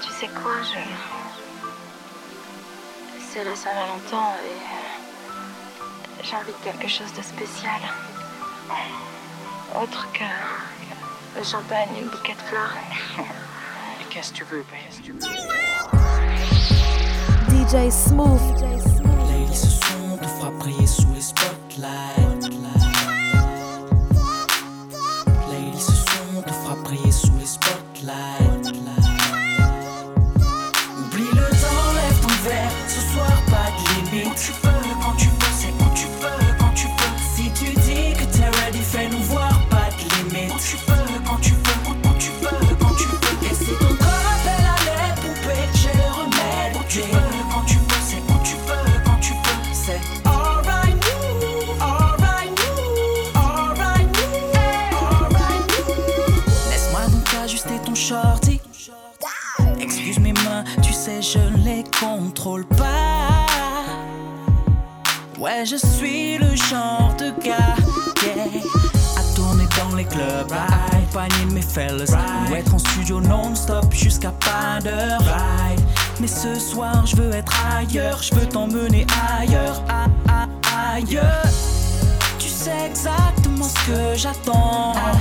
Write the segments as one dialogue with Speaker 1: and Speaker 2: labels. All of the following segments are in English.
Speaker 1: Tu sais quoi, je. C'est la Saint-Valentin et. Euh, J'ai envie de quelque chose de spécial. Autre que. Le champagne et le bouquet de fleurs.
Speaker 2: Mais qu'est-ce que tu veux,
Speaker 3: qu'est-ce que tu veux? DJ Smooth. Les se sont de fois briller sous les spotlights. je suis le genre de gars, yeah. À tourner dans les clubs, à accompagner mes fellas, ou être en studio non-stop jusqu'à pas d'heure. Mais ce soir, je veux être ailleurs, je veux t'emmener ailleurs, ailleurs. Tu sais exactement ce que j'attends. Ah,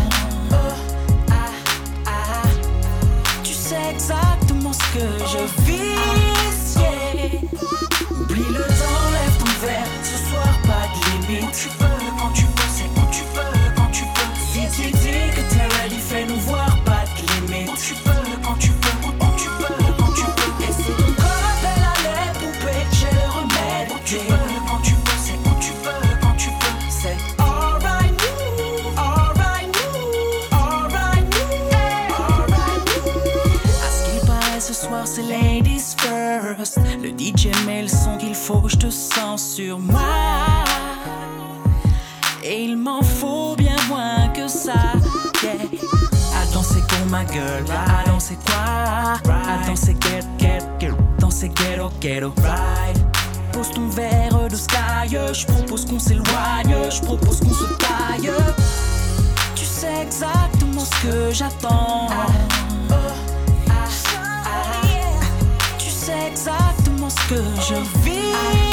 Speaker 3: oh, ah, ah. Tu sais exactement ce que je oh, vis. Oh. Oublie le Et il m'en faut bien moins que ça. Yeah. À danser pour ma gueule, à danser quoi? À danser get, get, get, danser ghetto, ghetto. Right. Pose ton verre de sky, je propose qu'on s'éloigne, je propose qu'on se taille. Tu sais exactement ce que j'attends. Oh, ah, ah, ah. Tu sais exactement ce que je vis.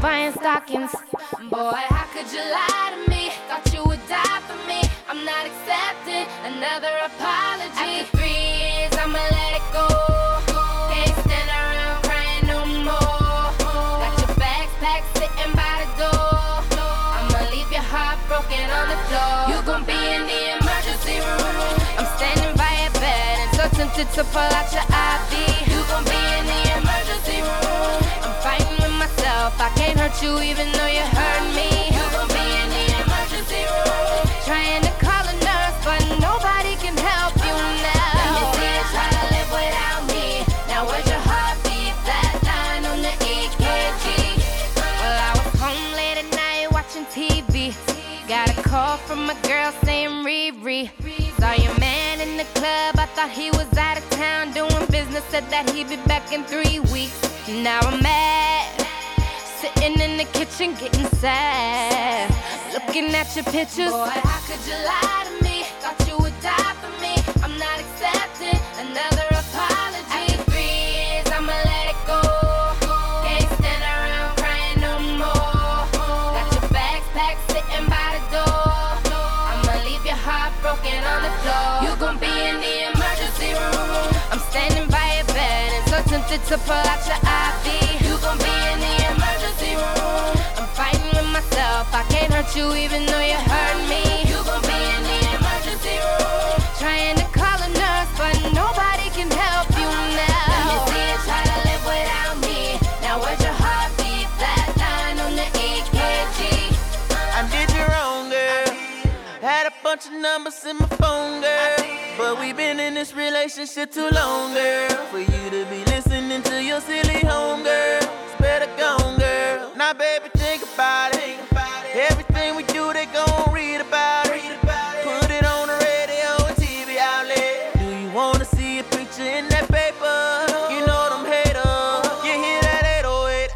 Speaker 3: buying stock off. I can't hurt you even though you
Speaker 4: hurt me. You gon' be in the emergency room. Trying to call a nurse, but nobody can help you now. Let me see you try to live without me. Now where's your heartbeat? That line on the EKG. Well, I was home late at night watching TV. Got a call from a girl saying Riri. Saw your man in the club. I thought he was out of town doing business. Said that he'd be back in three weeks. Now I'm mad Sitting in the kitchen getting sad. Looking at your pictures. Boy, how could you lie to me? Thought you would die for me. I'm not accepting another apology. After three years, I'ma let it go. Can't stand around crying no more. Got your sitting by the door. I'ma leave your heart broken on the floor. You gon' be in the emergency room. I'm standing by your bed and so tempted to pull out your IV. Myself. I can't hurt you even though you hurt me. You
Speaker 5: bunch of numbers in my phone, girl. But we been in this relationship too long, girl. For you to be listening to your silly home, girl. It's better gone, girl. Now, baby, think about it. Everything we do, they gon' read about it. Put it on the radio and TV outlet. Do you wanna see a picture in that paper? You know them haters. You hear that 808?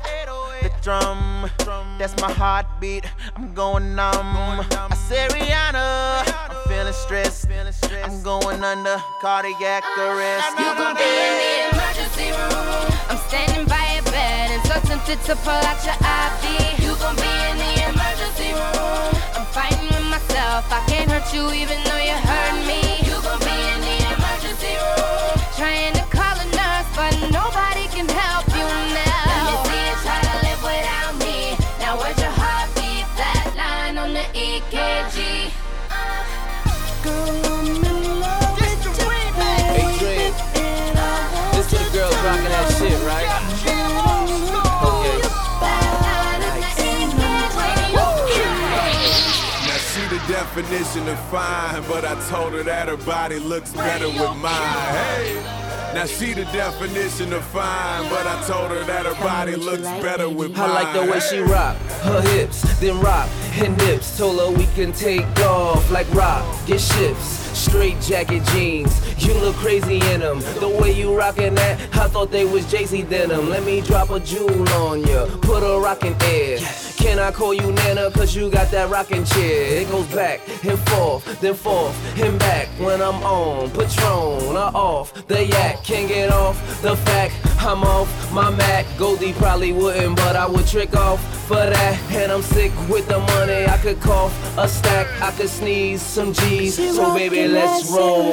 Speaker 5: The drum, that's my heartbeat. I'm going numb. Rihanna, I'm feeling stressed. I'm going under cardiac arrest.
Speaker 4: You gon' be in the emergency room. I'm standing by your bed and so tempted to pull out your IV. You gon' be in the emergency room. I'm fighting with myself. I can't hurt you even though you hurt me. You gon' be in the emergency room. Trying to call a nurse, but nobody can help
Speaker 6: definition of fine, but I told her that her body looks better with mine. Hey. Now she the definition of fine, but I told her that her body looks better with mine.
Speaker 2: I like the way she
Speaker 6: Hey.
Speaker 2: rock her hips, then rock her dips. Told her we can take off like rock, get ships. Straight jacket jeans, you look crazy in them. The way you rockin' that, I thought they was JC denim. Let me drop a jewel on ya, put a rockin' air. Can I call you Nana? Cause you got that rockin' chair. It goes back and forth, then forth and back when I'm on. Patron, or off the yak. Can't get off the fact I'm off my Mac. Goldie probably wouldn't, but I would trick off for that. And I'm sick with the money. I could cough a stack, I could sneeze some G's. So baby, let's roll.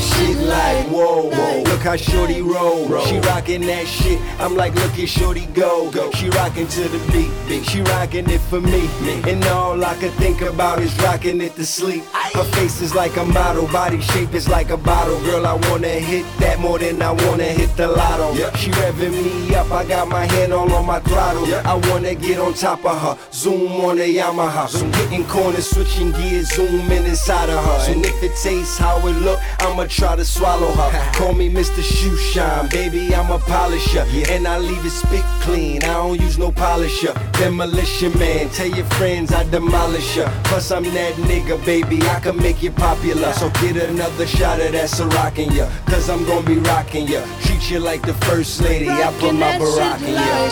Speaker 3: shit like
Speaker 7: whoa, whoa. Look how shorty roll. She rockin' that shit. I'm like, look at shorty go. She rockin' to the beat. She rockin' it for me. And all I could think about is rockin' it to sleep. Her face is like a model, body shape is like a bottle. Girl, I wanna hit that more than I wanna hit the lotto. She revving me up. I got my hand all on my throttle. I wanna get on top of her. Zoom on the Yamaha. So hitting corners, switching gears, zoom in inside of her. And if it tastes how it look, I'ma try to swallow her. Call me Mr. Shoe Shine, baby, I'm a polisher. And I leave it spit clean, I don't use no polisher. Demolition man, tell your friends I demolish her. Plus, I'm that nigga, baby, I can make you popular. So get another shot of that Ciroc ya. Cause I'm gonna be rocking ya. Treat you like the first lady, I put my Barack in ya.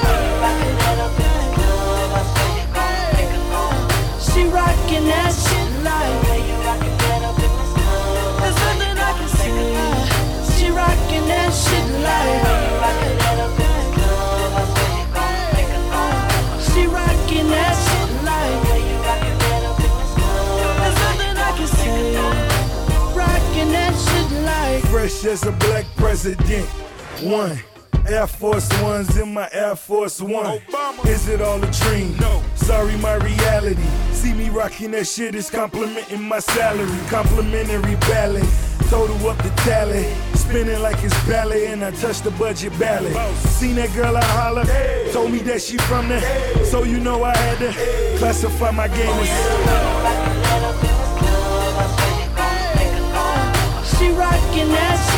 Speaker 3: She rockin' that shit like
Speaker 6: Fresh as a black president. One. Air Force Ones in my Air Force One. Is it all a dream? No. Sorry, my reality. See me rocking that shit is complimenting my salary. Complimentary ballet. Total up the tally.
Speaker 8: spinning like it's ballet, and I touch the budget ballet. Seen that girl I holler, told me that she from there, so you know I had to classify my game as.
Speaker 9: Oh, she rockin' that shit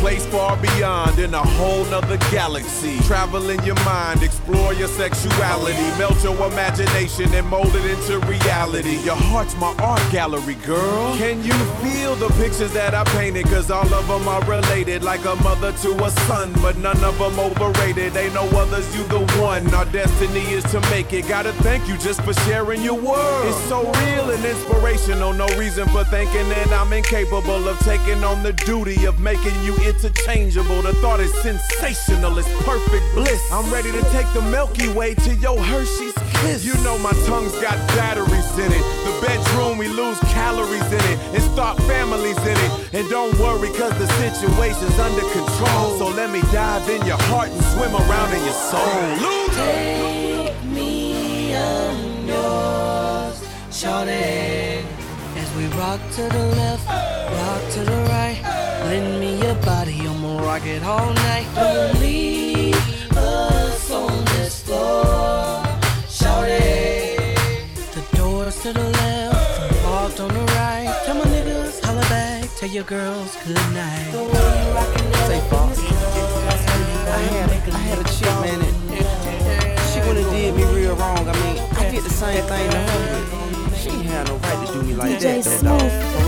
Speaker 6: place far beyond in a whole nother galaxy. Travel in your mind, explore your sexuality, melt your imagination and mold it into reality. Your heart's my art gallery, girl. Can you feel the pictures that I painted? Cause all of them are related, like a mother to a son, but none of them overrated. Ain't no others, you the one. Our destiny is to make it. Gotta thank you just for sharing your world. It's so real and inspirational, no reason for thinking that I'm incapable of taking on the duty of making you interchangeable. The thought is sensational, it's perfect bliss. I'm ready to take the Milky Way to your Hershey's kiss. You know my tongue's got batteries in it. The bedroom, we lose calories in it and start families in it. And don't worry, cause the situation's under control. So let me dive in your heart and swim around in your soul. Lose
Speaker 9: Take me yours, shorty. As we rock to the left, rock to the right. Lend me rock it all night. Don't leave us on this floor, shorty. The doors to the left, and parked on the right. Tell my niggas, holla back, tell your girls good night.
Speaker 10: Say, boss. I had, I had a chick, man, and she would've did me real wrong. I mean, I did the same thing to her, she ain't had no right to do me like
Speaker 11: DJ
Speaker 10: that, though,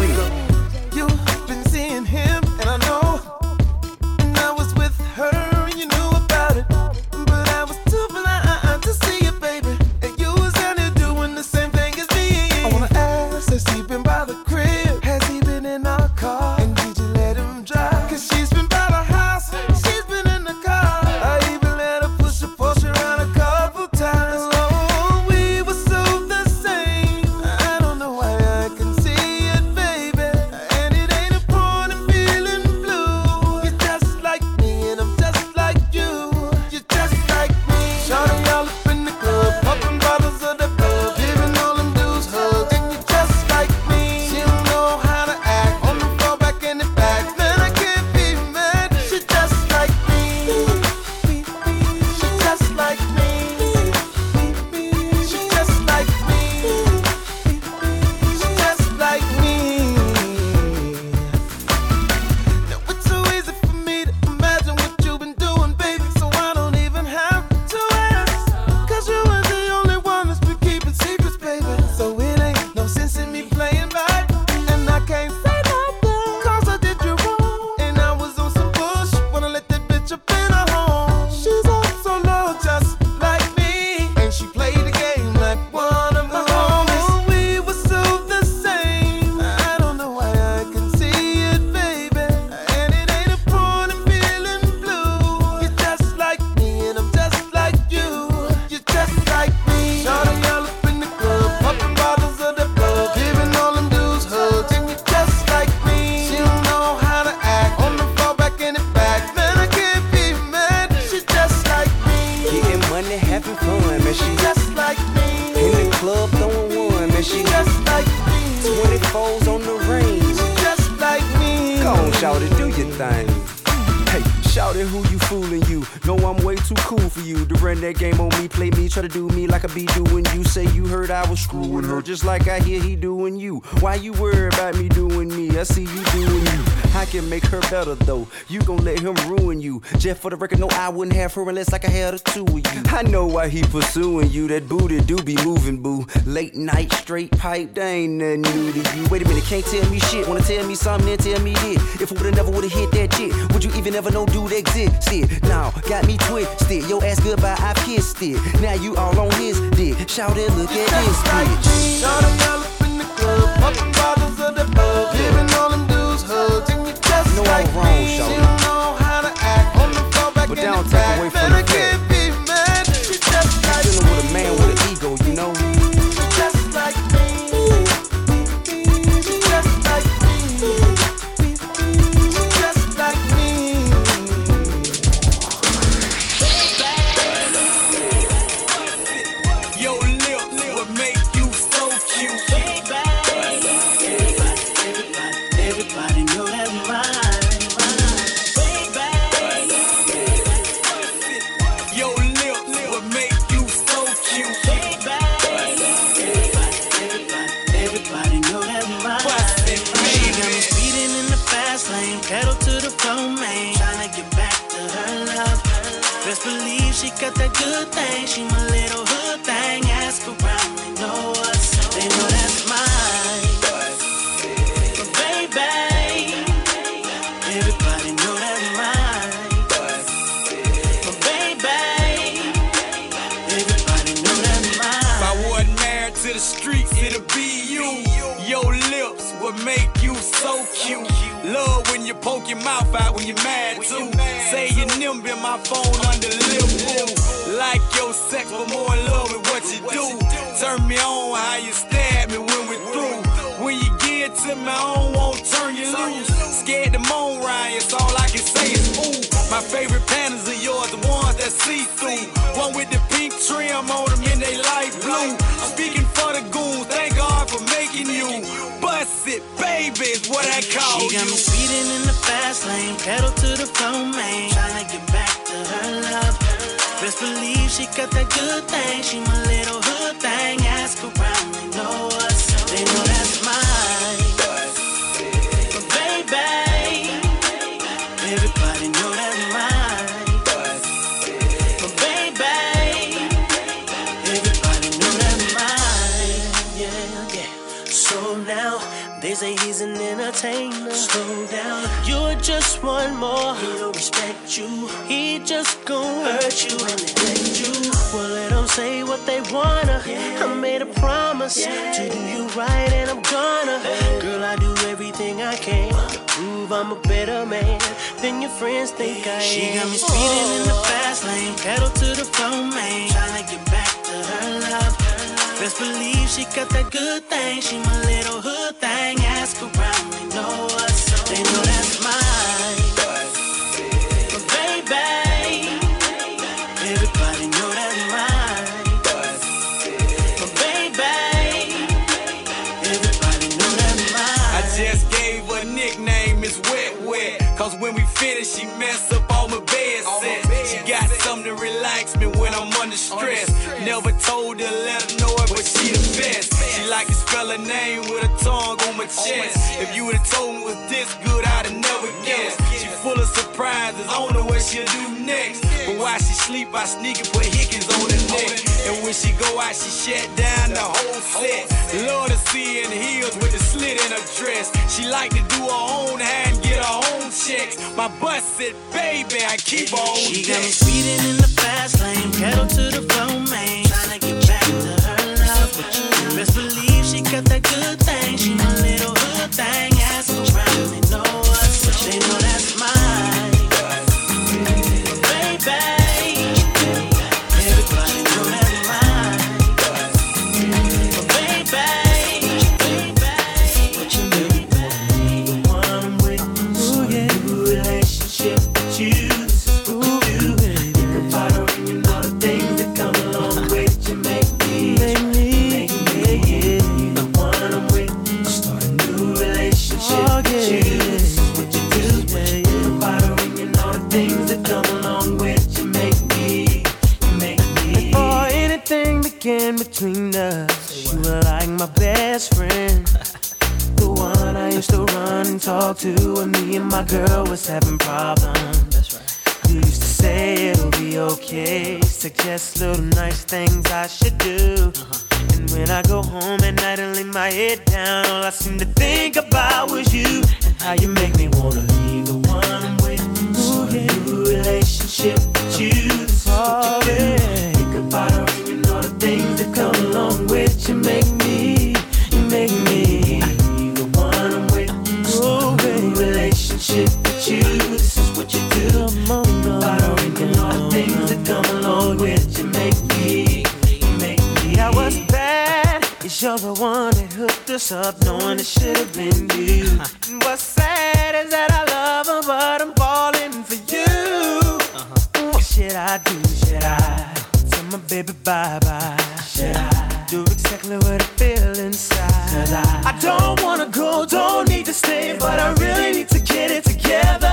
Speaker 10: screwing her, just like I hear he doing you. Why you worry about me doing me? I see you doing you. I can make her better though. You gon' let him ruin you. Just for the record, no, I wouldn't have her unless like I had a two of you. I know why he pursuing you. That booty do be moving, boo. Late night, straight pipe, they ain't nothing new to you. Wait a minute, can't tell me shit. Wanna tell me something, then tell me this. If I would've never would've hit that shit, would you even ever know dude existed? Now, got me twisted. Your ass goodbye, I kissed it. Now you all on his dick. Shout it, look at this bitch.
Speaker 5: Shawty all up in the club, popping bottles of the bug, giving all them dudes hugs, and you just
Speaker 10: No, I'm
Speaker 5: like
Speaker 10: wrong,
Speaker 5: me.
Speaker 12: Good thing. She my little hood thing. Ask around, they know us. They know that's mine. But baby, everybody know that's mine. But baby, everybody know that's mine. Yeah, yeah. So now they say he's an entertainer. Slow down, you're just one more. He don't respect you. He just gon' hurt you and neglect you. Well, let them say what they wanna. I made a promise to do you right, and I'm gonna. Girl, I do everything I can to prove I'm a better man than your friends think I am. She got me speeding in the oh. fast lane, pedal to the floor, man. Tryna get back to her love. Best believe she got that good thing. She my little hood thing. Ask around, they know us. They know that's
Speaker 11: Cause when we finish, she mess up all my bed sets. She got something to relax me when I'm under stress. Never told her, let her know it, but she the best. She like to spell her name with a tongue on my chest. If you would've told me it was this good, I'd have never guessed. Surprises, I don't know what she'll do next. But while she sleep, I sneak and put hickens on her neck. And when she go out, she shut down the whole set. Love to see in heels with the slit in her dress. She like to do her own hair and get her own checks. My butt said, baby, I keep on
Speaker 12: She got me speeding in the fast lane, pedal to the floor, man. Tryna get back to her love. Best believe she got that good thing. She you
Speaker 13: were like my best friend. The one I used to run and talk to when me and my girl was having problems. That's right. You used to say it'll be okay, suggest little nice things I should do. Uh-huh. And when I go home at night and lay my head down, all I seem to think about was you and how you make me wanna leave the one I'm with. Ooh, yeah.
Speaker 12: New relationship with you. This is what you do.
Speaker 13: Should have wanted hooked us up knowing it should have been you. What's sad is that I love her, but I'm falling for you. What should I do? Should I tell my baby bye bye? Should I do exactly what I feel inside? Cause I, I don't wanna go, don't need to stay, but I really need to get it together.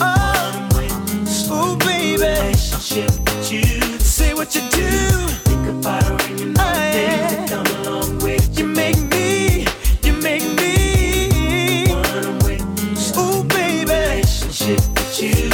Speaker 13: Oh, ooh, baby.
Speaker 12: Relationship with you.
Speaker 13: Say what you do.
Speaker 12: Think about her and you know the things that come along with
Speaker 13: You make me, you make me.
Speaker 12: one I'm with.
Speaker 13: Ooh, baby.
Speaker 12: Relationship with you.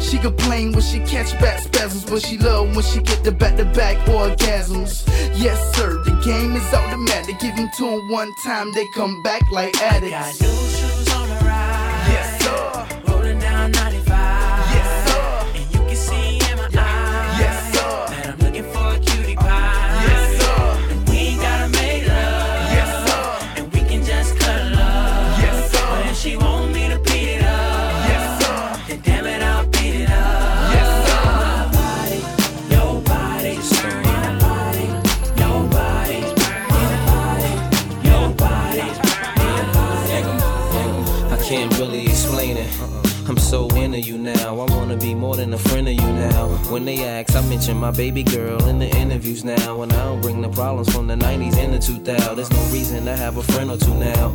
Speaker 14: She
Speaker 13: complain when she catch back spasms, but she love when she get the back to back orgasms. Yes sir, the game is automatic. Give them to 'em one time, they come back like addicts.
Speaker 2: So into you now. I wanna be more than a friend of you now. When they ask, I mention my baby girl in the interviews now. And I don't bring the problems from the 90s and the 2000s. There's no reason to have a friend or two now.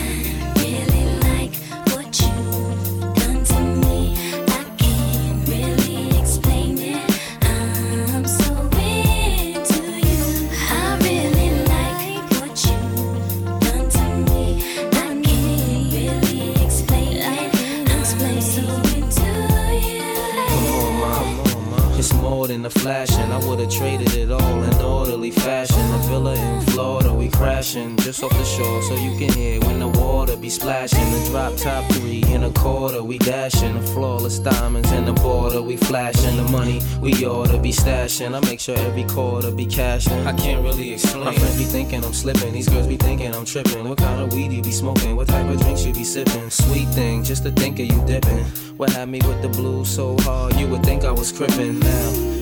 Speaker 2: Flashing. I would've traded it all in orderly fashion. A villa in Florida, we crashing just off the shore, so you can hear when the water be splashing. The drop top three in a quarter, we dashing. The flawless diamonds in the border, we flashing. The money we oughta be stashing. I make sure every quarter be cashing. I can't really explain. My friends be thinking I'm slipping. These girls be thinking I'm tripping. What kind of weed you be smoking? What type of drinks you be sipping? Sweet thing, just to think of you dipping. What had me with the blues so hard, you would think I was crippin' now.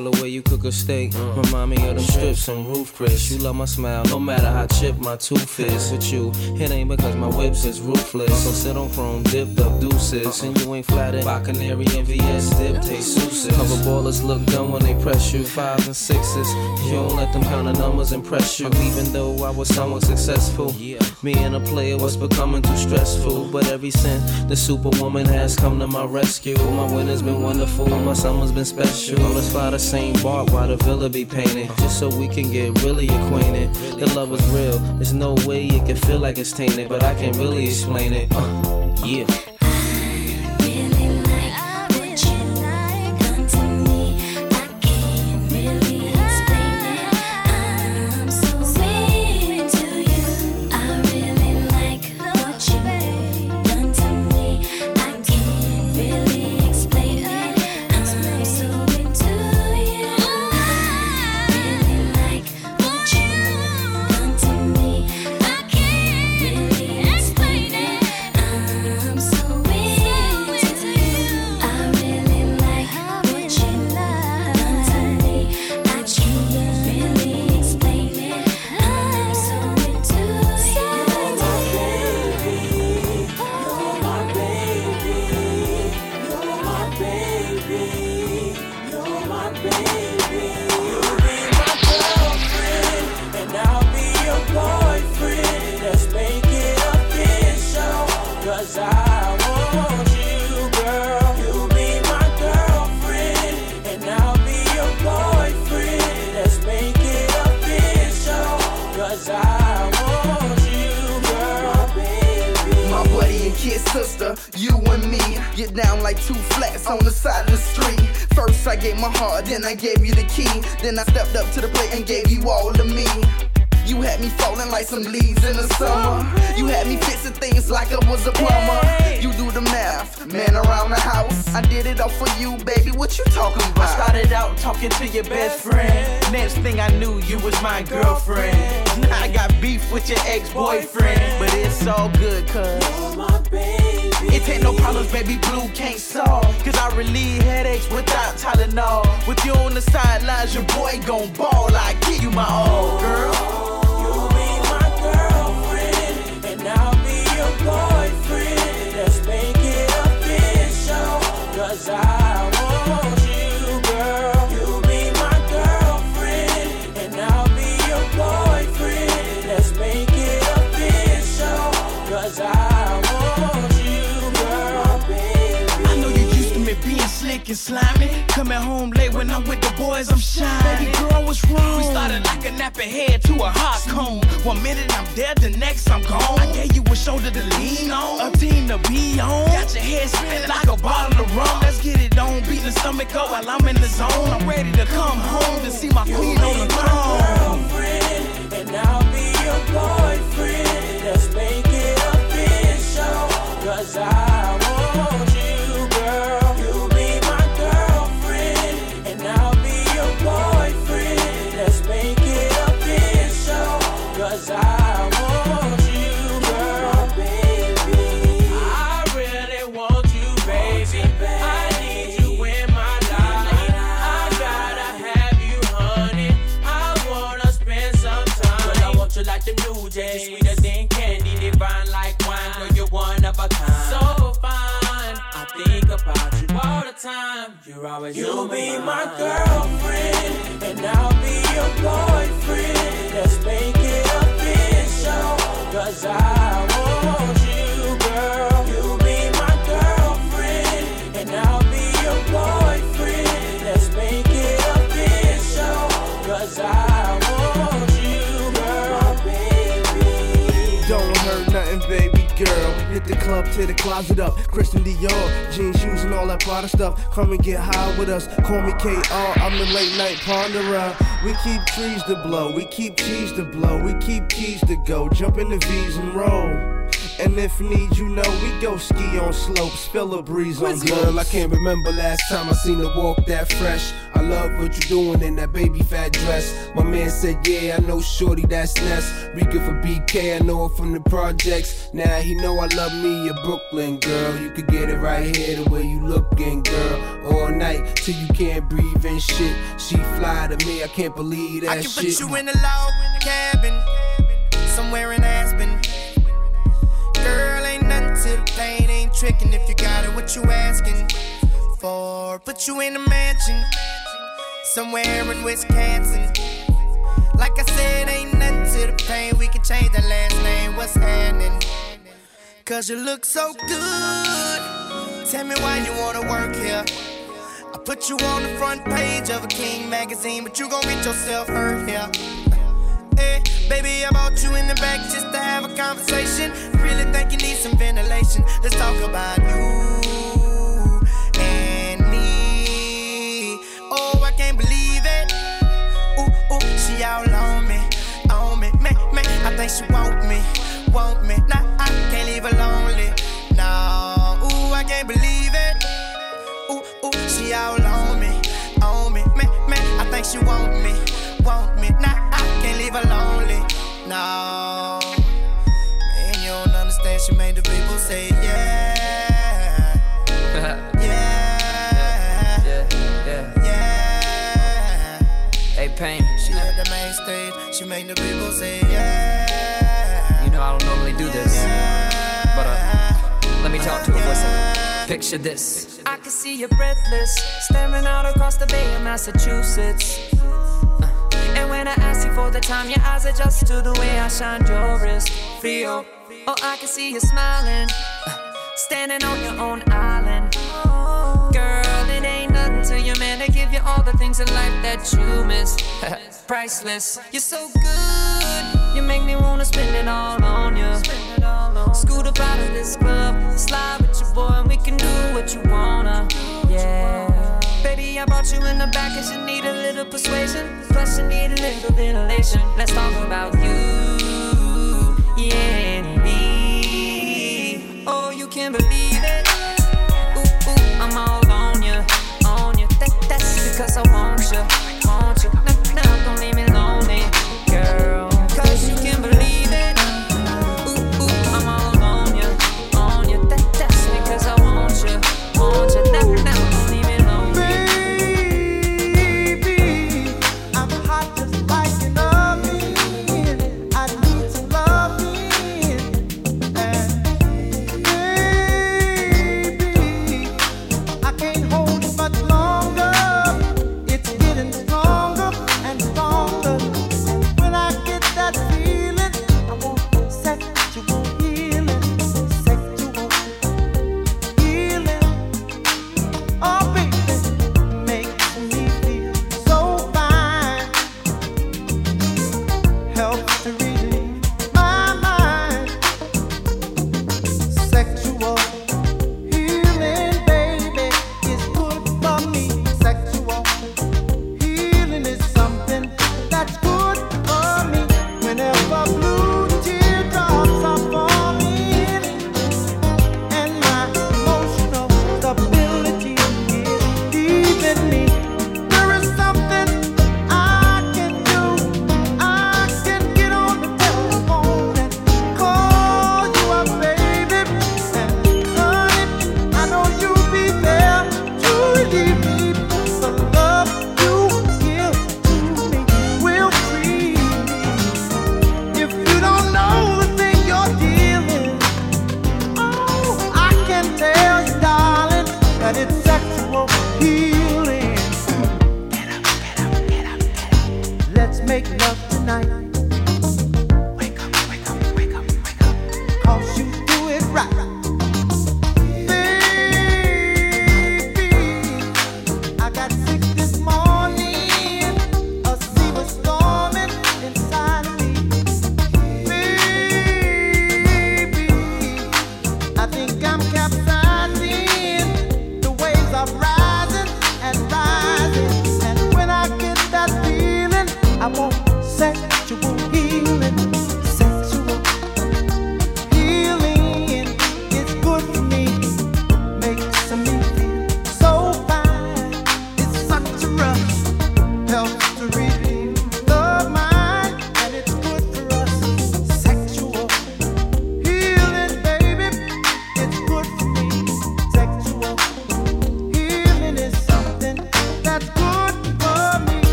Speaker 2: The way you cook a steak remind me of them strips and Ruth's Chris. You love my smile, no matter how chipped my tooth is. With you, it ain't because my whips is ruthless. So sit on chrome, dipped up deuces, and you ain't flattered by canary and VS dip taste souses. Cover ballers look dumb when they press you, fives and sixes. You don't let them count of numbers impress you, even though I was somewhat successful.
Speaker 15: Being a player was becoming too stressful. But every since the superwoman has come to my rescue, my winter's been wonderful, my summer's been special. Let's fly the St. Bart's while the villa be painted, just so we can get really acquainted. The love is real, there's no way it can feel like it's tainted, but I can't really explain it. Uh, yeah.
Speaker 16: The key. Then I stepped up to the plate and gave you all of me. You had me falling like some leaves in the summer. You had me fixing things like I was a plumber. You do the math, man around the house. I did it all for you, baby. What you talking about?
Speaker 17: I started out talking to your best friend. Next thing I knew, you was my girlfriend. Now I got beef with your ex-boyfriend, but it's all good, cuz. It ain't no problems, baby blue can't solve. Cause I relieve headaches without Tylenol. With you on the sidelines, your boy gon' ball. I give you my all, girl.
Speaker 18: And
Speaker 17: slimy. Coming home late when I'm with the boys, I'm shining. Baby girl, what's wrong? We started like a nappy head to a hot cone. One minute I'm dead, the next I'm gone. I gave you a shoulder to lean on, a team to be on. Got your head spinning like a bottle of rum. Let's get it on, beat the stomach up while I'm in the zone. I'm ready to come home to see my queen on the throne.
Speaker 18: girlfriend, and I'll be your boyfriend. Let's make it official. Cause I time. You're always You'll be my girlfriend, and I'll be your boyfriend. Let's make it official, cause I want
Speaker 10: club, to the closet up. Christian Dior, jeans, shoes, and all that Prada stuff. Come and get high with us. Call me KR, I'm the late night ponderer. We keep trees to blow, we keep cheese to blow, we keep keys to go. Jump in the V's and roll. And if need, you know, we go ski on slopes, feel a breeze on
Speaker 15: Girl, I can't remember last time I seen her walk that fresh. I love what you doing in that baby fat dress. My man said, Yeah, I know Shorty, that's Ness. Rika for BK, I know her from the projects. Now he know I love me a Brooklyn girl. You could get it right here the way you looking, girl. All night till you can't breathe and shit. She fly to me, I can't believe that shit.
Speaker 19: I can
Speaker 15: shit.
Speaker 19: put you in a log cabin, somewhere in Aspen. Girl, ain't nothing to the pain, ain't tricking if you got it, what you asking for? Put you in a mansion, somewhere in Wisconsin. Like I said, ain't nothing to the pain. We can change the last name. What's happening? Cause you look so good. Tell me why you wanna work here. I put you on the front page of a King magazine, but you gon' get yourself hurt here. Hey, baby, I brought you in the back just to have a conversation. Really think you need some ventilation. Let's talk about you and me. Oh, I can't believe it. Ooh, ooh, she all on me, on me, man, man. I think she want me, want me. Nah, I can't leave her lonely. No, ooh, I can't believe it. Ooh, ooh, she all on me, on me, man, man. I think she want me, lonely. No, man, you don't understand. She made the people say yeah, yeah,
Speaker 20: yeah,
Speaker 19: yeah.
Speaker 20: Hey, Pain.
Speaker 19: She at the main stage. She made the people say yeah.
Speaker 20: You know I don't normally do this, but uh, let me talk to her for a second. Picture this.
Speaker 21: I can see you breathless, staring out across the bay of Massachusetts. And when I ask you for the time, your eyes adjust to the way I shine your wrist. Frio. Oh, I can see you smiling, uh, standing on your own island. Girl, it ain't nothing to your man to give you all the things in life that you miss. Priceless. You're so good, you make me wanna spend it all on you. Scoot up out of this club, slide with your boy, and we can do what you wanna. Yeah. Baby, I brought you in the back cause you need a little persuasion. Plus, you need a little ventilation. Let's talk about you, yeah, and me. Oh, you can believe it. Ooh, ooh, I'm all on you, on you. That, that's because I want you,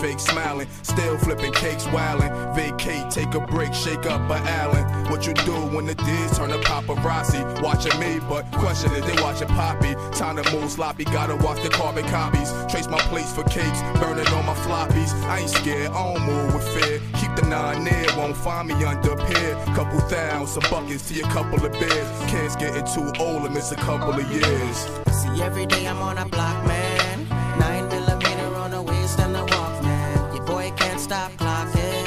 Speaker 11: Fake smiling, still flipping cakes, wildin'. Vacate, take a break, shake up a Allen. What you do when the D's turn to paparazzi? Watching me, but question is they watching Poppy. Time to move sloppy, gotta watch the carbon copies. Trace my plates for cakes, burning on my floppies. I ain't scared, I don't move with fear. Keep the nine near, won't find me under pier. Couple thousand, some buckets to a couple of beers. Kids getting too old to miss a couple of years.
Speaker 9: See, every day I'm on a block, man. Stop clocking.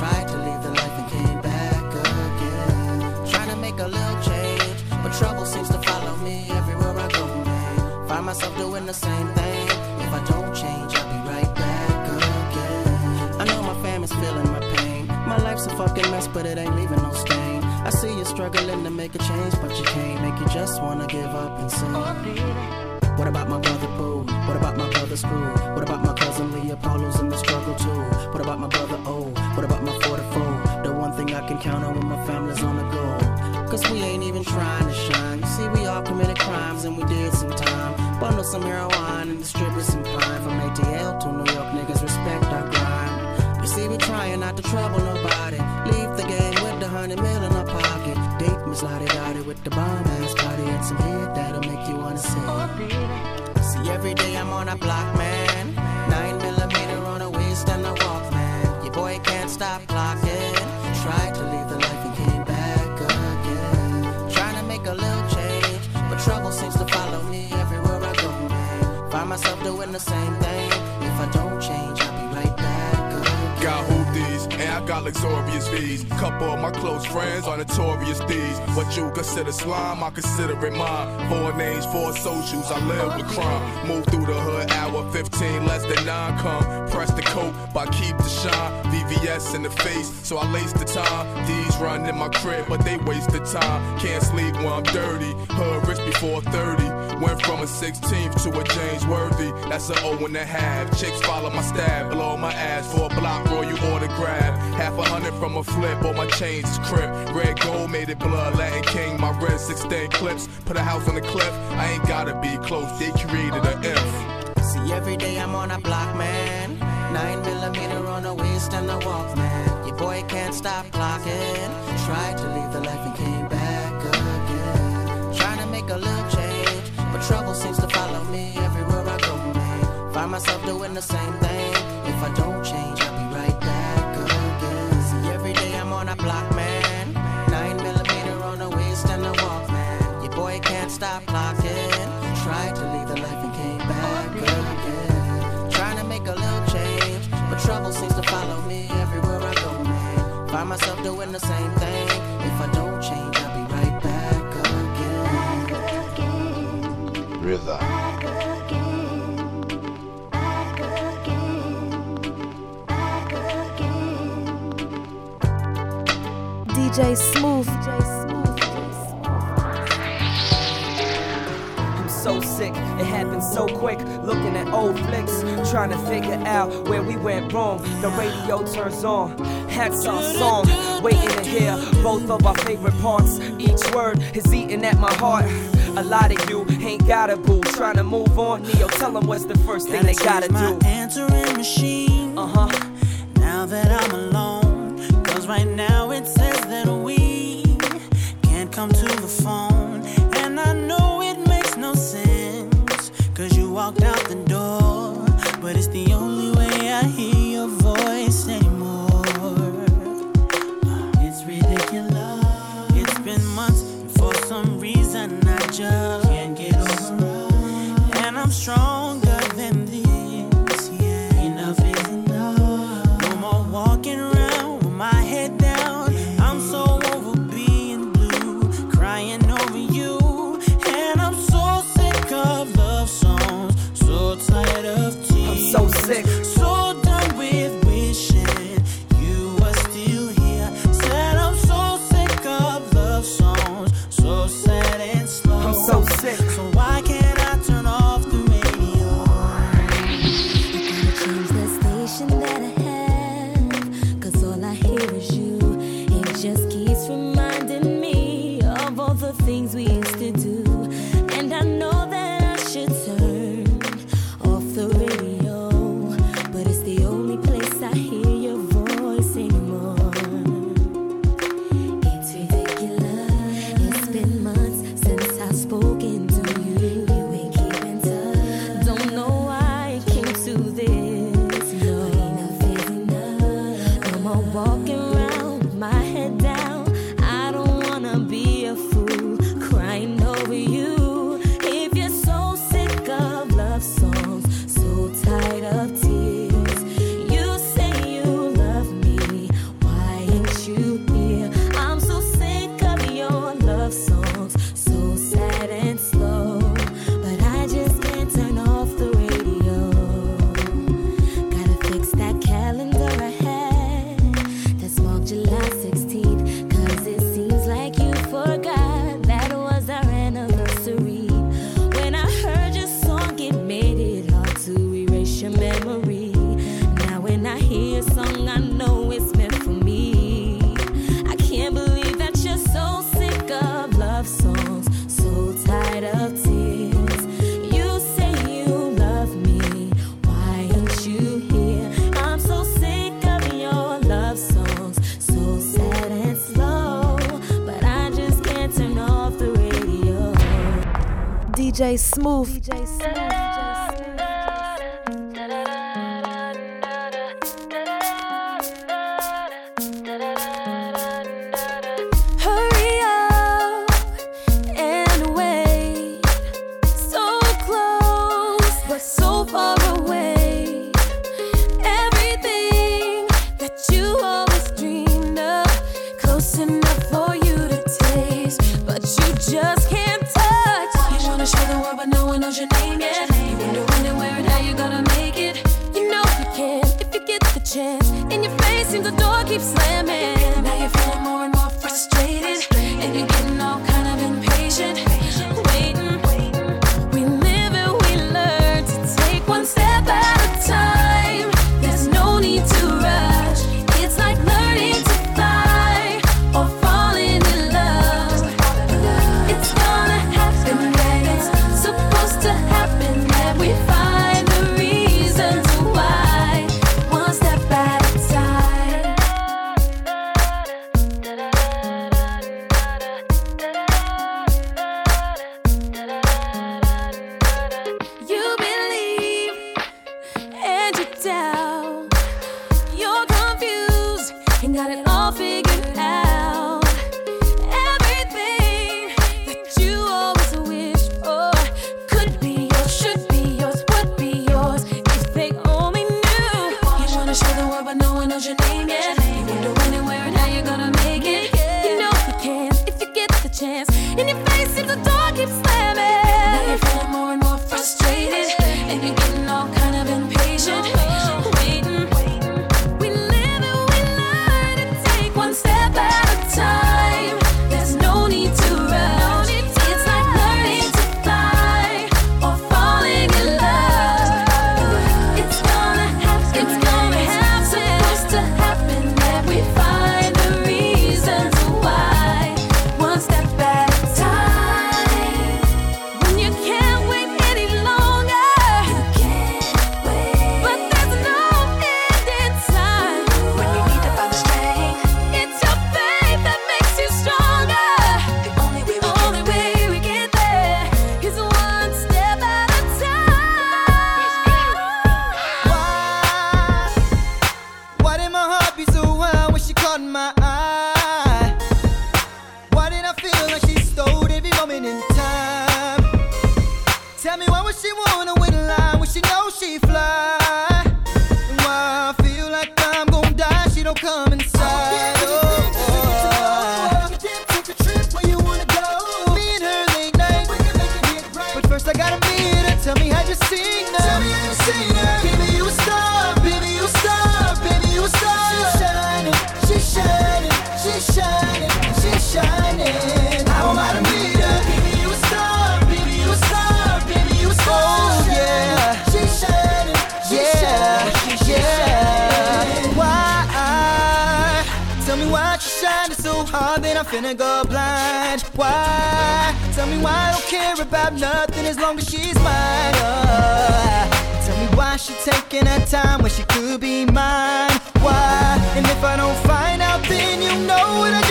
Speaker 9: Tried to leave the life and came back again. Trying to make a little change, but trouble seems to follow me everywhere I go, man. Find myself doing the same thing. If I don't change, I'll be right back again. I know my family's feeling my pain. My life's a fucking mess, but it ain't leaving no stain. I see you struggling to make a change, but you can't make you just wanna give up and say. What about my brother Boo? What about my brother Screw? What about my cousin Leah Paulo's in the struggle too? What about my brother O? What about my 44? The one thing I can count on when my family's on the go. Cause we ain't even trying to shine. You see, we all committed crimes and we did some time. Bundle some heroin and distribute some pine. From ATL to New York, niggas respect our grind. You see, we trying not to trouble nobody. Leave the game with the hundred mil in our pocket. Date Miss Lottie Dottie with the bomb ass party and some hit that'll make you wanna say. See, every day I'm on a block, man. Nine millimeter on a waist and a Walkman. Your boy can't stop clocking. Tried to leave the life and came back again. Trying to make a little change, but trouble seems to follow me everywhere I go, man. Find myself doing the same thing. If I don't change,
Speaker 11: I got luxurious V's. Couple of my close friends are notorious thieves. What you consider slime, I consider it mine. Four names, four socials, I live with crime. Move through the hood, hour 15, less than nine. Come, press the coat, but keep the shine. VVS in the face, so I lace the time. These run in my crib, but they waste the time. Can't sleep when I'm dirty. Hood rich before 30. Went from a 16th to a James Worthy. That's an O and a half. Chicks follow my stab, blow my ass for a block royal autograph. Half a hundred from a flip, all my chains is crip. Red gold made it blood, Latin King. My wrist 16 clips. Put a house on the cliff. I ain't gotta be close. They created a if.
Speaker 9: See, every day I'm on a block, man. Nine millimeter on the waist and a Walkman. Your boy can't stop clocking. Tried to leave the life and came back again. Trying to make a little change, but trouble seems to follow me everywhere I go, man. Find myself doing the same thing. If I don't change, I'll be right back on a block, man. Nine millimeter on waist and a Walkman. Your boy can't stop clocking. Tried to leave the life and came back again. Trying to make a little change, but trouble seems to follow me everywhere I go, man. Find myself doing the same thing. If I don't change, I'll be right back again.
Speaker 22: DJ Smooth.
Speaker 23: I'm so sick, it happened so quick. Looking at old flicks, trying to figure out where we went wrong. The radio turns on, hats our song. Waiting to hear both of our favorite parts. Each word is eating at my heart. A lot of you ain't got a boo. Trying to move on, Ne-Yo, tell them what's the first thing they gotta
Speaker 12: change my
Speaker 23: do.
Speaker 12: answering machine.
Speaker 23: Uh huh.
Speaker 12: Now that I'm alone, cause right now it says that we can't come to the phone.
Speaker 22: DJ Smooth. DJ
Speaker 24: Hurry so
Speaker 25: hard then I'm finna go blind. Why? Tell me why I don't care about nothing as long as she's mine. Oh, tell me why she taking her time when she could be mine. Why? And if I don't find out, then you know what I.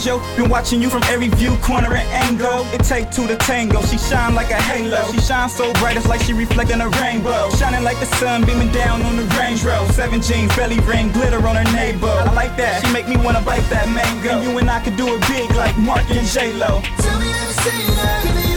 Speaker 26: Been watching you from every view, corner, and angle. It take two to tango. She shine like a halo. She shine so bright, it's like she reflecting a rainbow. Shining like the sun beaming down on the Range Road. Seven jeans, belly ring, glitter on her navel. I like that. She make me wanna bite that mango. And you and I could do it big like Marc and J Lo.
Speaker 25: Tell me that
Speaker 13: it's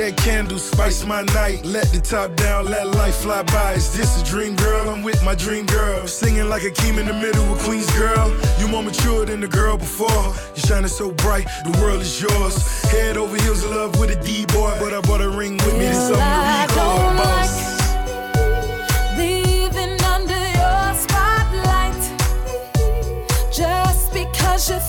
Speaker 9: that
Speaker 8: candle, spice my night. Let the top down, let life fly by. Is this a dream girl? I'm with my dream girl. Singing like a Keem in the middle with Queen's girl. You more mature than the girl before. You shining so bright, the world is yours. Head over heels in love with a D boy. But I bought a ring with me, it's something to.
Speaker 24: Like Living under your spotlight just because you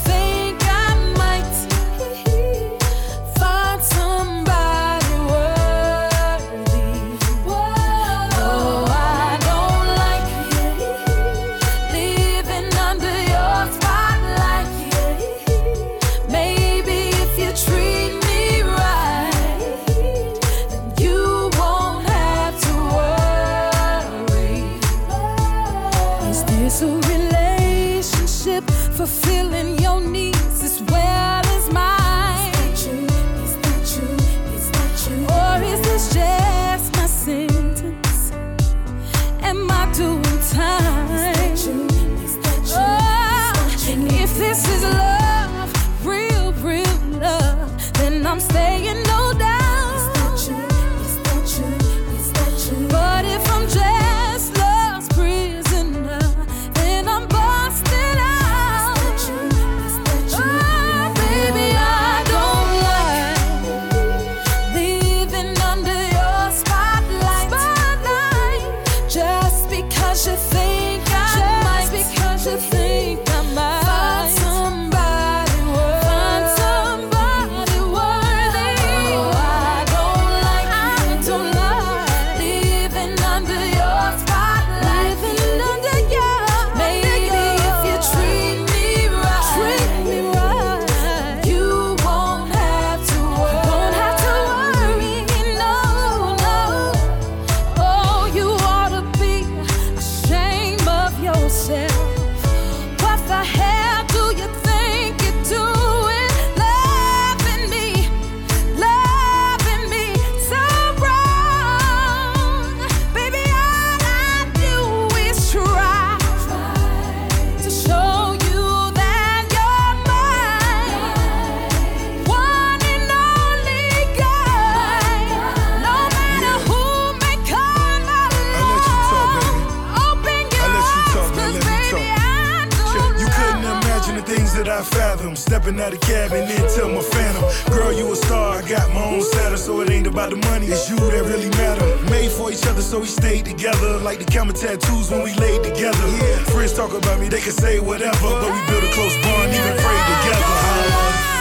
Speaker 8: Stepping out the cab and then tell my phantom, girl, you a star. I got my own status, so it ain't about the money. It's you that really matter. Made for each other, so we stayed together. Like the camera tattoos when we laid together. Yeah. Friends talk about me, they can say whatever, but we built a close bond, even prayed together.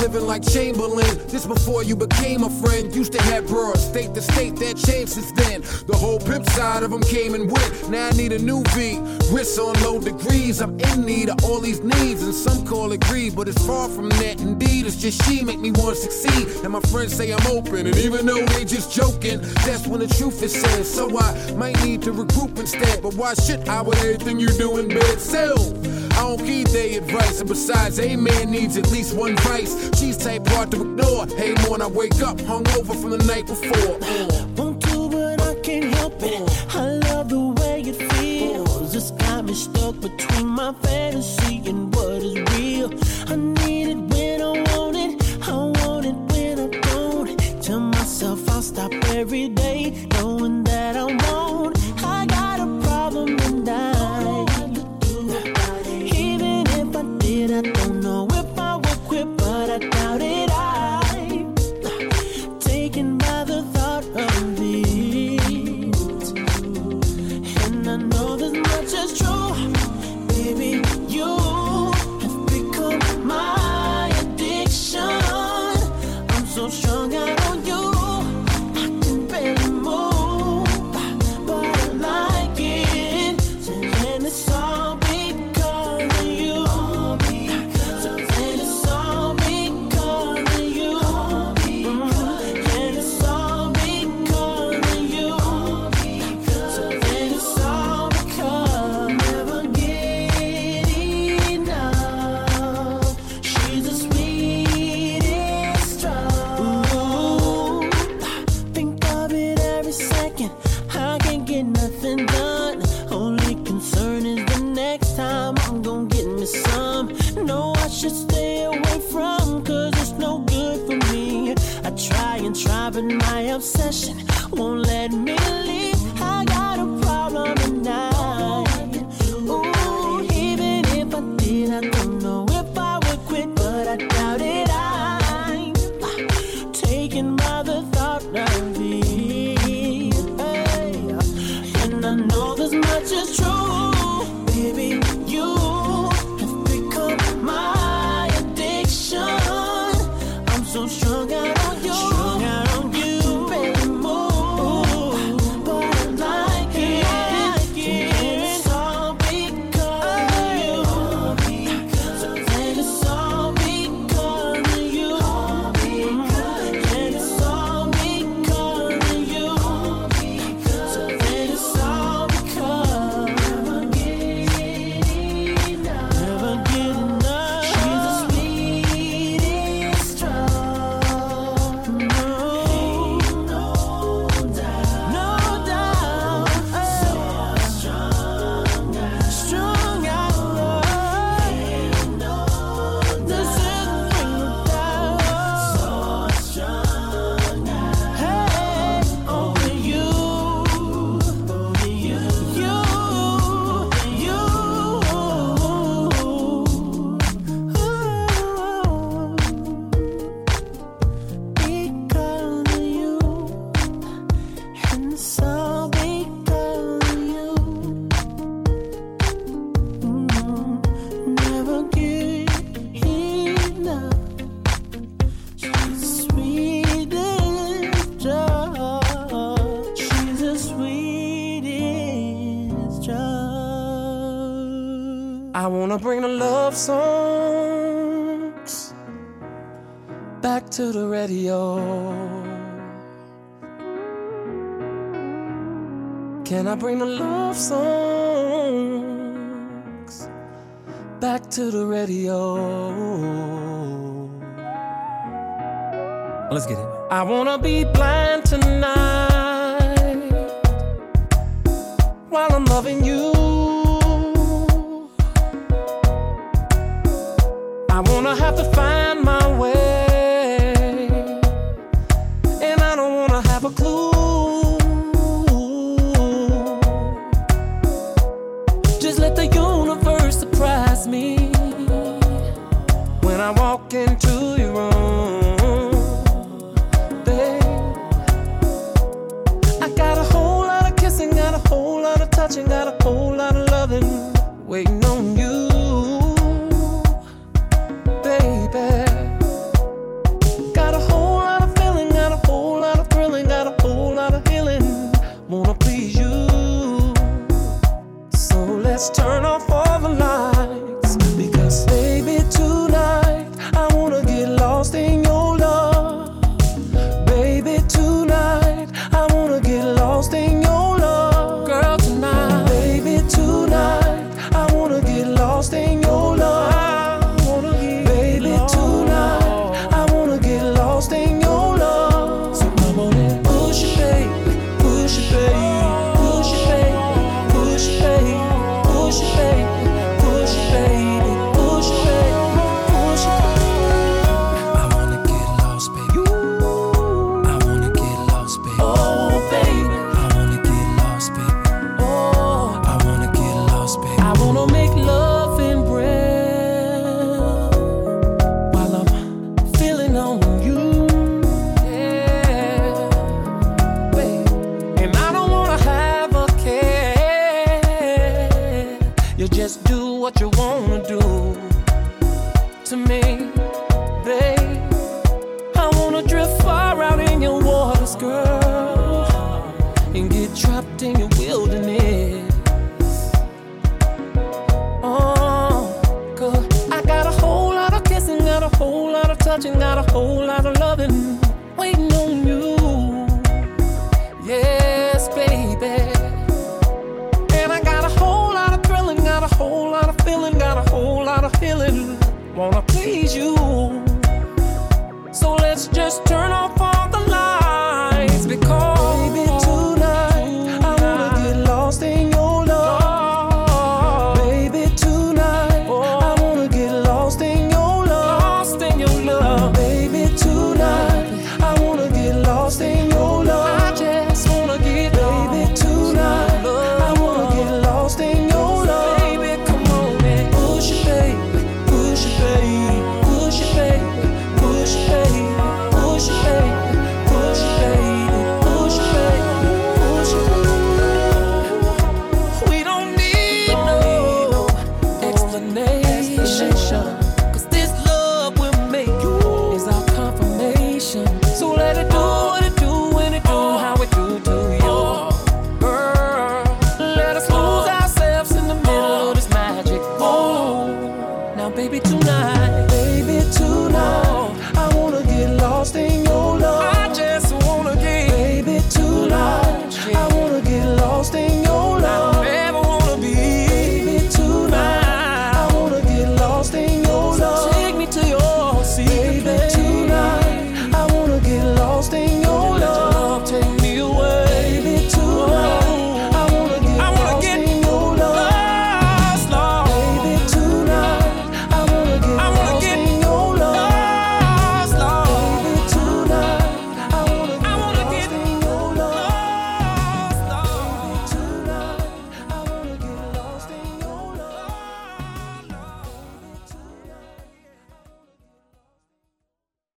Speaker 27: Living like Chamberlain. Just before you became a friend, used to have bros. State to state, that changed since then. The whole pimp side of them came and went. Now I need a new V. Wrists on low degrees. I'm in need of all these needs, and some call it greed, but it's far from that. Indeed, it's just she make me want to succeed. And my friends say I'm open, and even though they just joking, that's when the truth is said. So I might need to regroup instead. But why should I with everything you do in bed? So I don't keep their advice, and besides, a man needs at least one vice. She's type hard to ignore. Hey, morning I wake up hungover from the night before.
Speaker 12: Want to, but I can't help it. I love the way it feels. It's got me stuck between my fantasy and what is real. I need it when I want it. I want it when I don't. Tell myself I'll stop every day, knowing that I
Speaker 26: to the radio. Can I bring the love songs back to the radio? Let's get it. I wanna be blind tonight while I'm loving you. I wanna have to find my way. Just do what you wanna do to me, babe. I wanna drift far out in your waters, girl, and get trapped in your wilderness. Oh, cause I got a whole lot of kissing, got a whole lot of touching, got a whole lot of